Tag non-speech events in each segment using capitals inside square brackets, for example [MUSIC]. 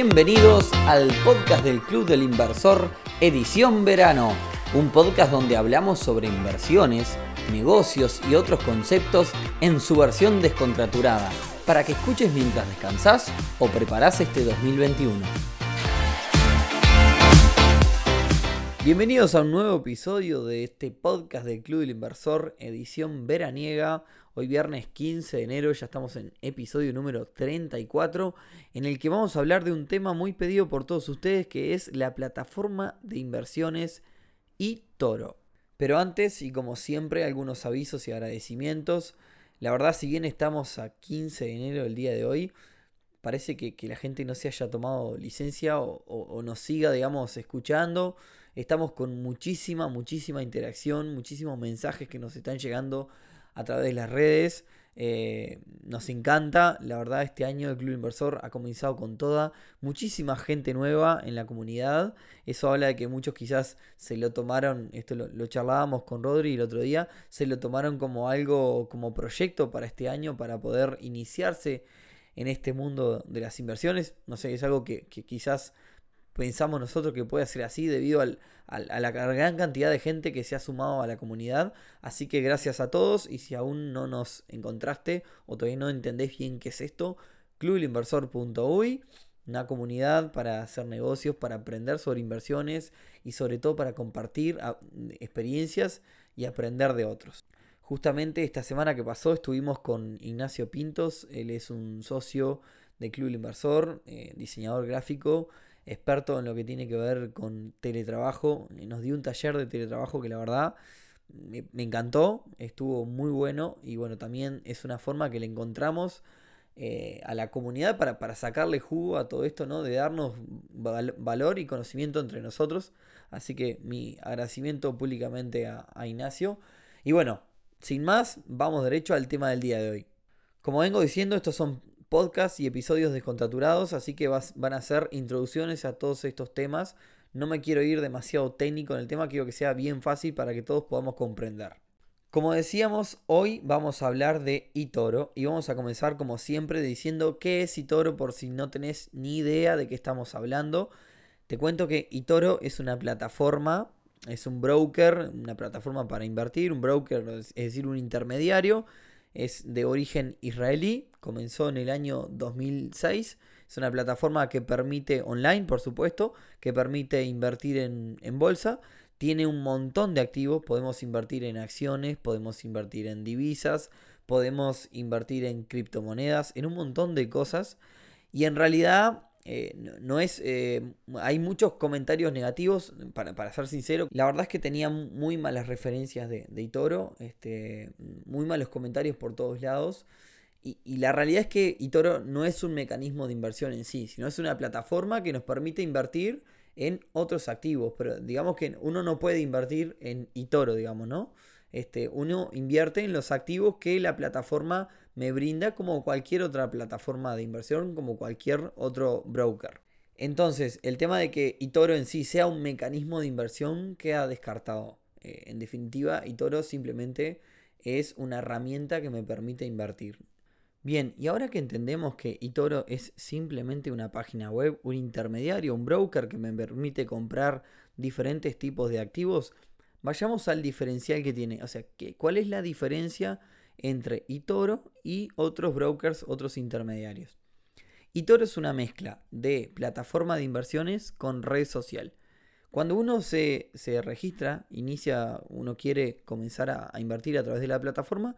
Bienvenidos al podcast del Club del Inversor, edición verano, un podcast donde hablamos sobre inversiones, negocios y otros conceptos en su versión descontraturada, para que escuches mientras descansás o preparás este 2021. Bienvenidos a un nuevo episodio de este podcast del Club del Inversor, edición veraniega. Hoy viernes 15 de enero ya estamos en episodio número 34 en el que vamos a hablar de un tema muy pedido por todos ustedes que es la plataforma de inversiones eToro. Pero antes y como siempre algunos avisos y agradecimientos. La verdad si bien estamos a 15 de enero del día de hoy, parece que, la gente no se haya tomado licencia o, o nos siga digamos escuchando. Estamos con muchísima, muchísima interacción, muchísimos mensajes que nos están llegando a través de las redes. Eh, nos encanta, la verdad este año el Club Inversor ha comenzado con toda, muchísima gente nueva en la comunidad, eso habla de que muchos quizás se lo tomaron, esto lo, charlábamos con Rodri el otro día, se lo tomaron como algo, como proyecto para este año, para poder iniciarse en este mundo de las inversiones, no sé, es algo que, que quizás pensamos nosotros que puede ser así debido al, a la gran cantidad de gente que se ha sumado a la comunidad. Así que gracias a todos y si aún no nos encontraste o todavía no entendés bien qué es esto, clubelinversor.uy, una comunidad para hacer negocios, para aprender sobre inversiones y sobre todo para compartir ah, experiencias y aprender de otros. Justamente esta semana que pasó estuvimos con Ignacio Pintos, él es un socio de Club Inversor, eh, diseñador gráfico experto en lo que tiene que ver con teletrabajo. Nos dio un taller de teletrabajo que la verdad me, encantó, estuvo muy bueno y bueno, también es una forma que le encontramos eh, a la comunidad para, para, sacarle jugo a todo esto, ¿no? De darnos valor y conocimiento entre nosotros. Así que mi agradecimiento públicamente a, a Ignacio. Y bueno, sin más, vamos derecho al tema del día de hoy. Como vengo diciendo, estos son podcasts y episodios descontraturados, así que van a ser introducciones a todos estos temas. No me quiero ir demasiado técnico en el tema, quiero que sea bien fácil para que todos podamos comprender. Como decíamos, hoy vamos a hablar de eToro y vamos a comenzar como siempre diciendo qué es eToro por si no tenés ni idea de qué estamos hablando. Te cuento que eToro es una plataforma, es un broker, una plataforma para invertir, un broker es decir, un intermediario es de origen israelí, comenzó en el año 2006. Es una plataforma que permite, online por supuesto, que permite invertir en, bolsa. Tiene un montón de activos, podemos invertir en acciones, podemos invertir en divisas, podemos invertir en criptomonedas, en un montón de cosas. Y en realidad eh, no, es. Eh, hay muchos comentarios negativos, para, ser sincero. La verdad es que tenía muy malas referencias de, de Itoro. Este, muy malos comentarios por todos lados. Y, la realidad es que Itoro no es un mecanismo de inversión en sí, sino es una plataforma que nos permite invertir en otros activos. Pero digamos que uno no puede invertir en Itoro, digamos, ¿no? Este, uno invierte en los activos que la plataforma me brinda como cualquier otra plataforma de inversión, como cualquier otro broker. Entonces, el tema de que Itoro en sí sea un mecanismo de inversión queda descartado. Eh, en definitiva, Itoro simplemente es una herramienta que me permite invertir. Bien, y ahora que entendemos que Itoro es simplemente una página web, un intermediario, un broker que me permite comprar diferentes tipos de activos, vayamos al diferencial que tiene. O sea, ¿cuál es la diferencia entre eToro y otros brokers, otros intermediarios. eToro es una mezcla de plataforma de inversiones con red social. Cuando uno se, registra, inicia, uno quiere comenzar a, invertir a través de la plataforma,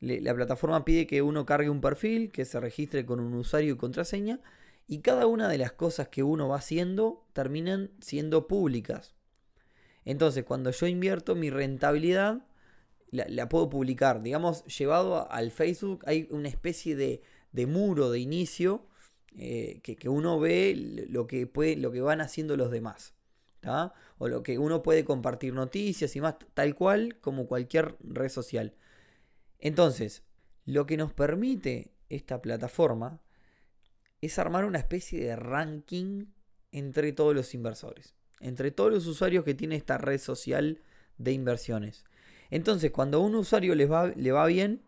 la plataforma pide que uno cargue un perfil, que se registre con un usuario y contraseña, y cada una de las cosas que uno va haciendo terminan siendo públicas. Entonces, cuando yo invierto, mi rentabilidad la, puedo publicar. Digamos, llevado al Facebook hay una especie de, muro de inicio eh, que, uno ve lo que, puede, lo que van haciendo los demás. O lo que uno puede compartir noticias y más, tal cual como cualquier red social. Entonces, lo que nos permite esta plataforma es armar una especie de ranking entre todos los inversores, entre todos los usuarios que tiene esta red social de inversiones. Entonces, cuando a un usuario le va, le va bien,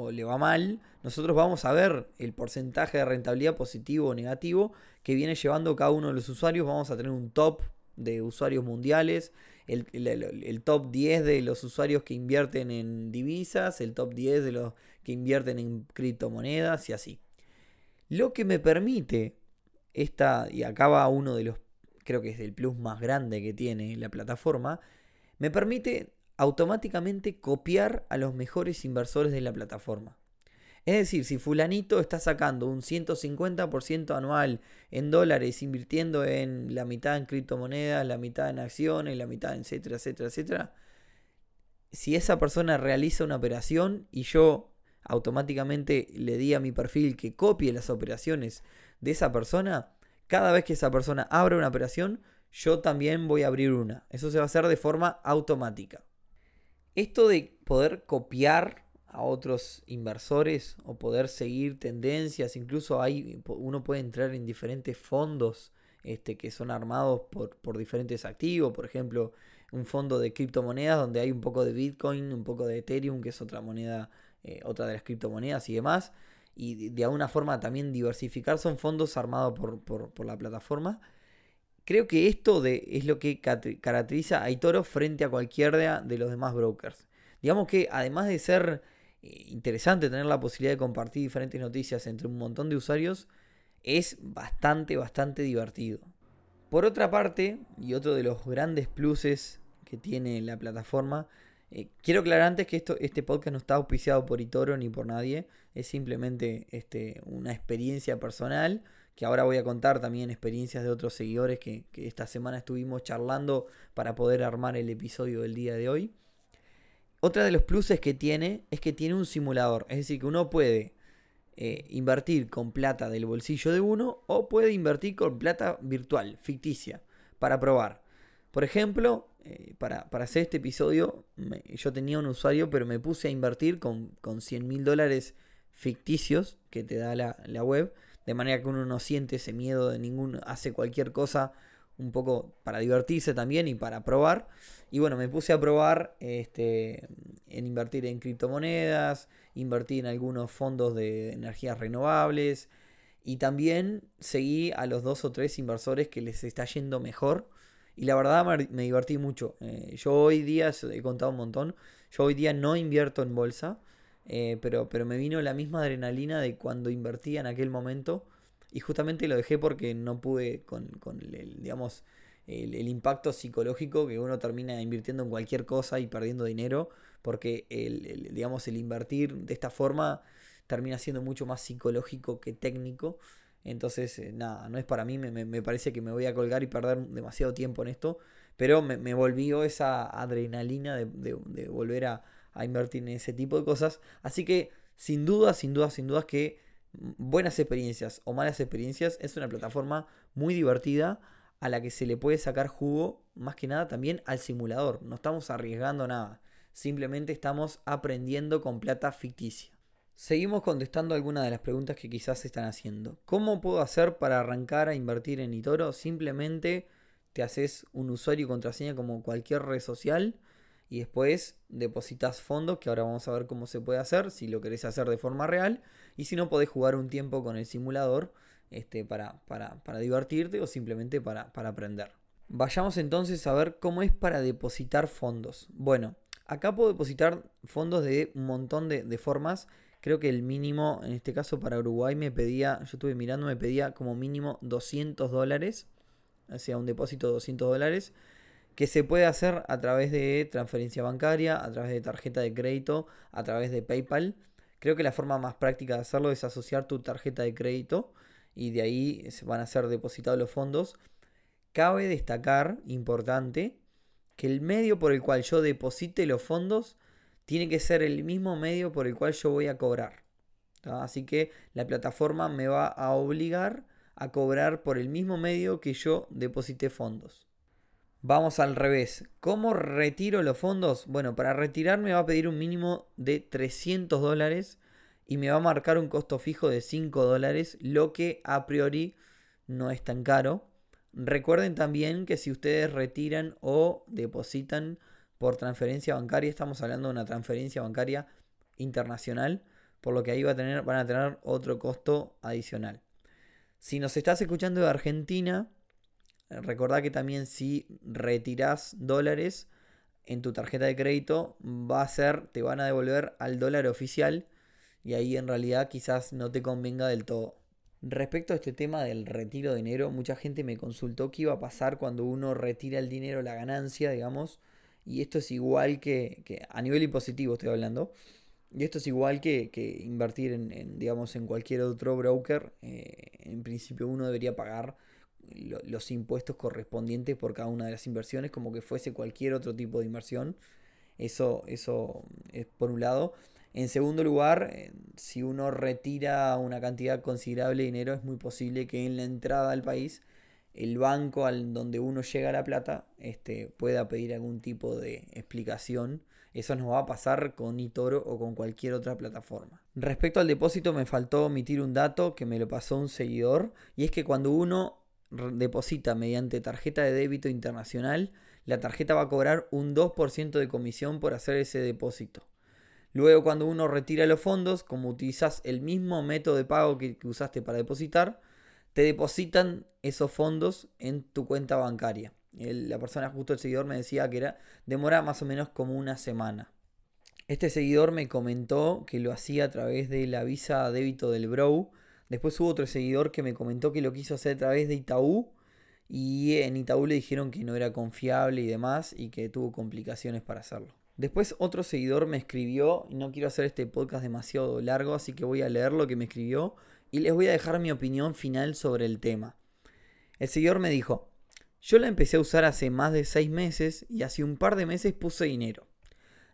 o le va mal, nosotros vamos a ver el porcentaje de rentabilidad positivo o negativo que viene llevando cada uno de los usuarios. Vamos a tener un top de usuarios mundiales, el, top 10 de los usuarios que invierten en divisas, el top 10 de los que invierten en criptomonedas y así. Lo que me permite esta, y acá va uno de los, creo que es el plus más grande que tiene la plataforma, me permite automáticamente copiar a los mejores inversores de la plataforma. Es decir, si fulanito está sacando un 150% anual en dólares, invirtiendo en la mitad en criptomonedas, la mitad en acciones, la mitad, etcétera, etcétera, etcétera, si esa persona realiza una operación y yo automáticamente le di a mi perfil que copie las operaciones de esa persona, cada vez que esa persona abra una operación, yo también voy a abrir una. Eso se va a hacer de forma automática. Esto de poder copiar a otros inversores o poder seguir tendencias, incluso hay, uno puede entrar en diferentes fondos este, que son armados por, por diferentes activos, por ejemplo, un fondo de criptomonedas donde hay un poco de Bitcoin, un poco de Ethereum, que es otra moneda, eh, otra de las criptomonedas y demás, y de, alguna forma también diversificar, son fondos armados por, por, por la plataforma. Creo que esto de, es lo que caracteriza a Itoro frente a cualquiera de los demás brokers. Digamos que además de ser interesante tener la posibilidad de compartir diferentes noticias entre un montón de usuarios, es bastante, bastante divertido. Por otra parte, y otro de los grandes pluses que tiene la plataforma, eh, quiero aclarar antes que esto, este podcast no está auspiciado por Itoro ni por nadie, es simplemente este, una experiencia personal que ahora voy a contar también experiencias de otros seguidores que, esta semana estuvimos charlando para poder armar el episodio del día de hoy. Otra de los pluses que tiene es que tiene un simulador, es decir, que uno puede eh, invertir con plata del bolsillo de uno o puede invertir con plata virtual, ficticia, para probar. Por ejemplo, eh, para, hacer este episodio, yo tenía un usuario, pero me puse a invertir con, con 100 mil dólares ficticios que te da la, la web de manera que uno no siente ese miedo de ningún, hace cualquier cosa un poco para divertirse también y para probar. Y bueno, me puse a probar este, en invertir en criptomonedas, invertir en algunos fondos de energías renovables y también seguí a los dos o tres inversores que les está yendo mejor. Y la verdad me, divertí mucho. Eh, yo hoy día, he contado un montón, yo hoy día no invierto en bolsa. Eh, pero, pero me vino la misma adrenalina de cuando invertía en aquel momento. Y justamente lo dejé porque no pude con, el, digamos, el, impacto psicológico que uno termina invirtiendo en cualquier cosa y perdiendo dinero. Porque el, digamos, el invertir de esta forma termina siendo mucho más psicológico que técnico. Entonces, eh, nada, no es para mí. Me, parece que me voy a colgar y perder demasiado tiempo en esto. Pero me, volvió esa adrenalina de volver a, a invertir en ese tipo de cosas. Así que sin duda, sin duda, sin dudas que buenas experiencias o malas experiencias es una plataforma muy divertida a la que se le puede sacar jugo más que nada también al simulador. No estamos arriesgando nada. Simplemente estamos aprendiendo con plata ficticia. Seguimos contestando algunas de las preguntas que quizás se están haciendo. ¿Cómo puedo hacer para arrancar a invertir en Itoro? Simplemente te haces un usuario y contraseña como cualquier red social y después depositas fondos, que ahora vamos a ver cómo se puede hacer, si lo querés hacer de forma real, y si no podés jugar un tiempo con el simulador este, para, para, divertirte o simplemente para, aprender. Vayamos entonces a ver cómo es para depositar fondos. Bueno, acá puedo depositar fondos de un montón de, de formas. Creo que el mínimo, en este caso para Uruguay, me pedía, yo estuve mirando, me pedía como mínimo 200 dólares. O sea, un depósito de 200 dólares que se puede hacer a través de transferencia bancaria, a través de tarjeta de crédito, a través de PayPal. Creo que la forma más práctica de hacerlo es asociar tu tarjeta de crédito y de ahí se van a ser depositados los fondos. Cabe destacar, importante, que el medio por el cual yo deposite los fondos tiene que ser el mismo medio por el cual yo voy a cobrar. Así que la plataforma me va a obligar a cobrar por el mismo medio que yo deposité fondos. Vamos al revés. ¿Cómo retiro los fondos? Bueno, para retirar me va a pedir un mínimo de 300 dólares y me va a marcar un costo fijo de 5 dólares, lo que a priori no es tan caro. Recuerden también que si ustedes retiran o depositan por transferencia bancaria, estamos hablando de una transferencia bancaria internacional, por lo que ahí va a tener, van a tener otro costo adicional. Si nos estás escuchando de Argentina, recordá que también si retirás dólares en tu tarjeta de crédito, va a ser, te van a devolver al dólar oficial y ahí en realidad quizás no te convenga del todo. Respecto a este tema del retiro de dinero, mucha gente me consultó qué iba a pasar cuando uno retira el dinero, la ganancia, digamos, y esto es igual que, a nivel impositivo estoy hablando, y esto es igual que, invertir en, digamos, en cualquier otro broker. Eh, en principio uno debería pagar los impuestos correspondientes por cada una de las inversiones como que fuese cualquier otro tipo de inversión. Eso, eso es por un lado. En segundo lugar, eh, si uno retira una cantidad considerable de dinero, es muy posible que en la entrada al país el banco al donde uno llega la plata este, pueda pedir algún tipo de explicación. Eso nos va a pasar con eToro o con cualquier otra plataforma. Respecto al depósito me faltó omitir un dato que me lo pasó un seguidor y es que cuando uno deposita mediante tarjeta de débito internacional, la tarjeta va a cobrar un 2% de comisión por hacer ese depósito. Luego cuando uno retira los fondos, como utilizas el mismo método de pago que, usaste para depositar, te depositan esos fondos en tu cuenta bancaria. la persona, justo el seguidor, me decía que era demora más o menos como una semana. Este seguidor me comentó que lo hacía a través de la visa débito del Bro. Después hubo otro seguidor que me comentó que lo quiso hacer a través de Itaú. Y en Itaú le dijeron que no era confiable y demás y que tuvo complicaciones para hacerlo. Después otro seguidor me escribió, no quiero hacer este podcast demasiado largo, así que voy a leer lo que me escribió y les voy a dejar mi opinión final sobre el tema. El seguidor me dijo, yo la empecé a usar hace más de 6 meses y hace un par de meses puse dinero.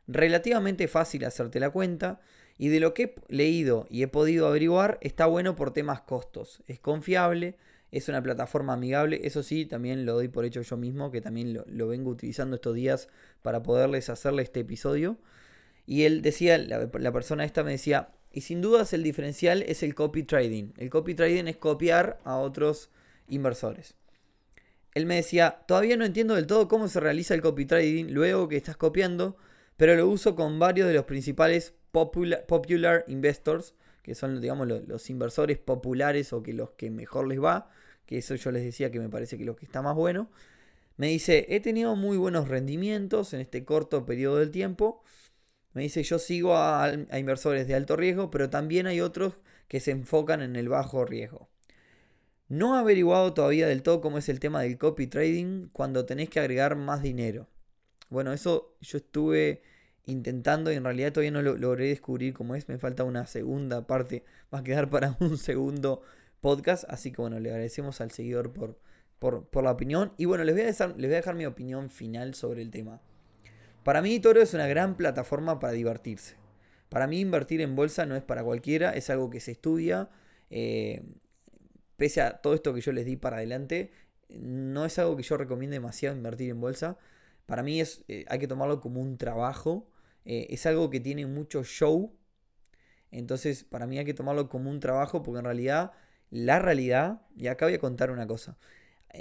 Relativamente fácil hacerte la cuenta y de lo que he leído y he podido averiguar está bueno por temas costos. Es confiable, es una plataforma amigable, eso sí, también lo doy por hecho yo mismo, que también lo, vengo utilizando estos días para poderles hacerle este episodio. Y él decía, la, la persona esta me decía, y sin dudas el diferencial es el copy trading. El copy trading es copiar a otros inversores. Él me decía, todavía no entiendo del todo cómo se realiza el copy trading luego que estás copiando, pero lo uso con varios de los principales popular, investors, que son digamos los, inversores populares o que los que mejor les va, que eso yo les decía que me parece que lo que está más bueno. Me dice, he tenido muy buenos rendimientos en este corto periodo del tiempo me dice, yo sigo a, inversores de alto riesgo, pero también hay otros que se enfocan en el bajo riesgo. No he averiguado todavía del todo cómo es el tema del copy trading cuando tenés que agregar más dinero. Bueno, eso yo estuve intentando y en realidad todavía no lo logré descubrir cómo es. Me falta una segunda parte. Va a quedar para [LAUGHS] un segundo podcast. Así que bueno, le agradecemos al seguidor por, por, por la opinión. Y bueno, les voy, a dejar, les voy a dejar mi opinión final sobre el tema. Para mí Toro es una gran plataforma para divertirse. Para mí invertir en bolsa no es para cualquiera, es algo que se estudia. Eh, pese a todo esto que yo les di para adelante, no es algo que yo recomiende demasiado invertir en bolsa. Para mí es, eh, hay que tomarlo como un trabajo. Eh, es algo que tiene mucho show. Entonces, para mí hay que tomarlo como un trabajo porque en realidad, la realidad, y acá voy a contar una cosa.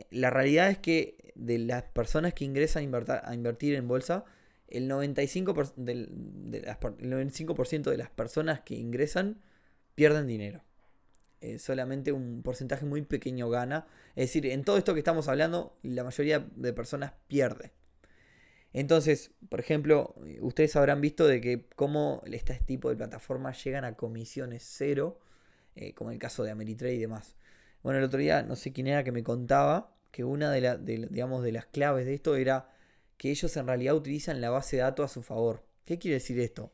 La realidad es que de las personas que ingresan a invertir en bolsa, el 95%, de, las, de las personas que ingresan pierden dinero. Eh, solamente un porcentaje muy pequeño gana. Es decir, en todo esto que estamos hablando, la mayoría de personas pierde. Entonces, por ejemplo, ustedes habrán visto de que cómo este tipo de plataformas llegan a comisiones cero, eh, como el caso de Ameritrade y demás. Bueno, el otro día no sé quién era que me contaba que una de, de las claves de esto era que ellos en realidad utilizan la base de datos a su favor. ¿Qué quiere decir esto?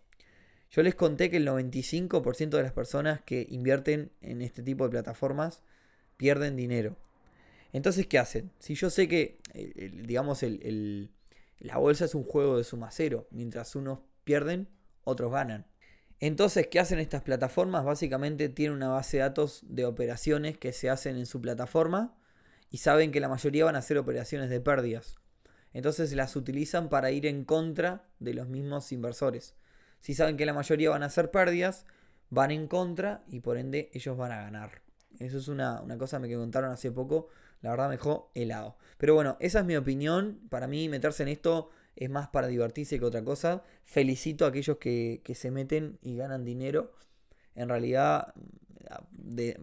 Yo les conté que el 95% de las personas que invierten en este tipo de plataformas pierden dinero. Entonces, ¿qué hacen? Si yo sé que, digamos, la bolsa es un juego de suma cero, mientras unos pierden, otros ganan. Entonces, ¿qué hacen estas plataformas? Básicamente tienen una base de datos de operaciones que se hacen en su plataforma y saben que la mayoría van a ser operaciones de pérdidas. Entonces las utilizan para ir en contra de los mismos inversores. Si saben que la mayoría van a hacer pérdidas, van en contra y por ende ellos van a ganar. Eso es una, cosa que me contaron hace poco. La verdad me dejó helado. Pero bueno, esa es mi opinión. Para mí meterse en esto es más para divertirse que otra cosa. Felicito a aquellos que, que se meten y ganan dinero. en realidad,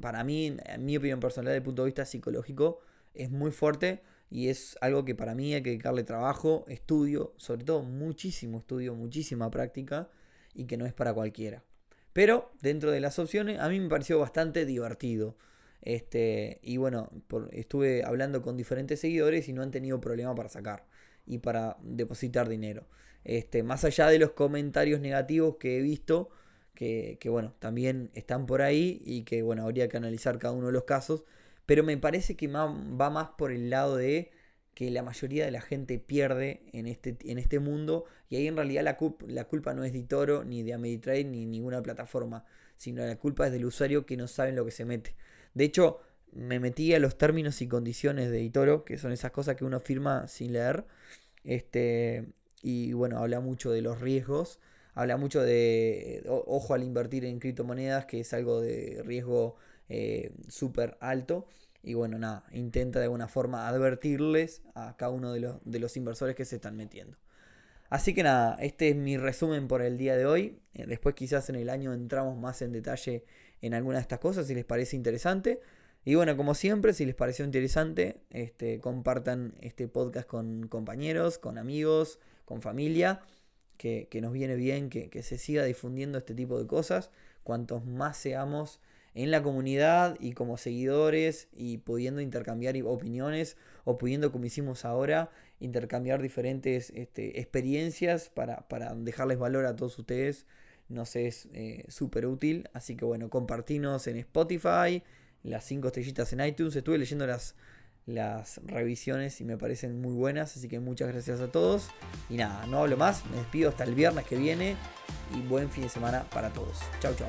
para mí, en mi opinión personal, desde el punto de vista psicológico, es muy fuerte y es algo que para mí hay que dedicarle trabajo, estudio, sobre todo muchísimo estudio, muchísima práctica y que no es para cualquiera. Pero dentro de las opciones a mí me pareció bastante divertido. Este, y bueno, estuve hablando con diferentes seguidores y no han tenido problema para sacar y para depositar dinero. Este, más allá de los comentarios negativos que he visto, que, que, bueno, también están por ahí y que bueno, habría que analizar cada uno de los casos. Pero me parece que va más por el lado de que la mayoría de la gente pierde en este, en este mundo y ahí en realidad la, la culpa no es de Toro, ni de Ameritrade, ni ninguna plataforma, sino la culpa es del usuario que no sabe lo que se mete. De hecho, me metí a los términos y condiciones de Itoro, que son esas cosas que uno firma sin leer. Este, y bueno, habla mucho de los riesgos, habla mucho de ojo al invertir en criptomonedas, que es algo de riesgo eh, súper alto. Y bueno, nada, intenta de alguna forma advertirles a cada uno de los, de los inversores que se están metiendo. Así que nada, este es mi resumen por el día de hoy. Eh, después quizás en el año entramos más en detalle en alguna de estas cosas si les parece interesante. Y bueno, como siempre, si les pareció interesante, este, compartan este podcast con compañeros, con amigos, con familia, que, nos viene bien que, que, se siga difundiendo este tipo de cosas. Cuantos más seamos en la comunidad y como seguidores y pudiendo intercambiar opiniones o pudiendo, como hicimos ahora, intercambiar diferentes este, experiencias para, para dejarles valor a todos ustedes nos es eh, súper útil. Así que bueno, compartinos en Spotify, las 5 estrellitas en iTunes. Estuve leyendo las, las revisiones y me parecen muy buenas. Así que muchas gracias a todos. Y nada, no hablo más. Me despido hasta el viernes que viene. Y buen fin de semana para todos. Chau, chau.